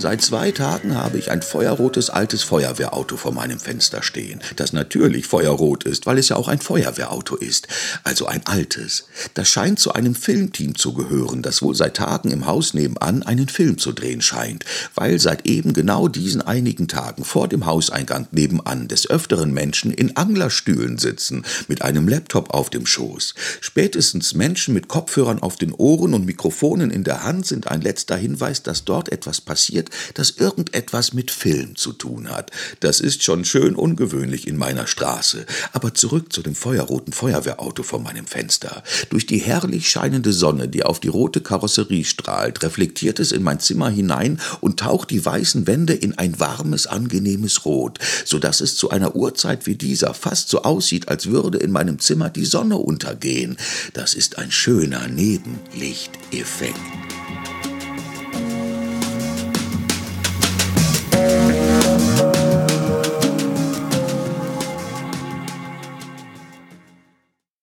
Seit zwei Tagen habe ich ein feuerrotes altes Feuerwehrauto vor meinem Fenster stehen, das natürlich feuerrot ist, weil es ja auch ein Feuerwehrauto ist, also ein altes. Das scheint zu einem Filmteam zu gehören, das wohl seit Tagen im Haus nebenan einen Film zu drehen scheint, weil seit eben genau diesen einigen Tagen vor dem Hauseingang nebenan des öfteren Menschen in Anglerstühlen sitzen, mit einem Laptop auf dem Schoß. Spätestens Menschen mit Kopfhörern auf den Ohren und Mikrofonen in der Hand sind ein letzter Hinweis, dass dort etwas passiert, das irgendetwas mit Film zu tun hat. Das ist schon schön ungewöhnlich in meiner Straße. Aber zurück zu dem feuerroten Feuerwehrauto vor meinem Fenster. Durch die herrlich scheinende Sonne, die auf die rote Karosserie strahlt, reflektiert es in mein Zimmer hinein und taucht die weißen Wände in ein warmes, angenehmes Rot, so dass es zu einer Uhrzeit wie dieser fast so aussieht, als würde in meinem Zimmer die Sonne untergehen. Das ist ein schöner Nebenlichteffekt.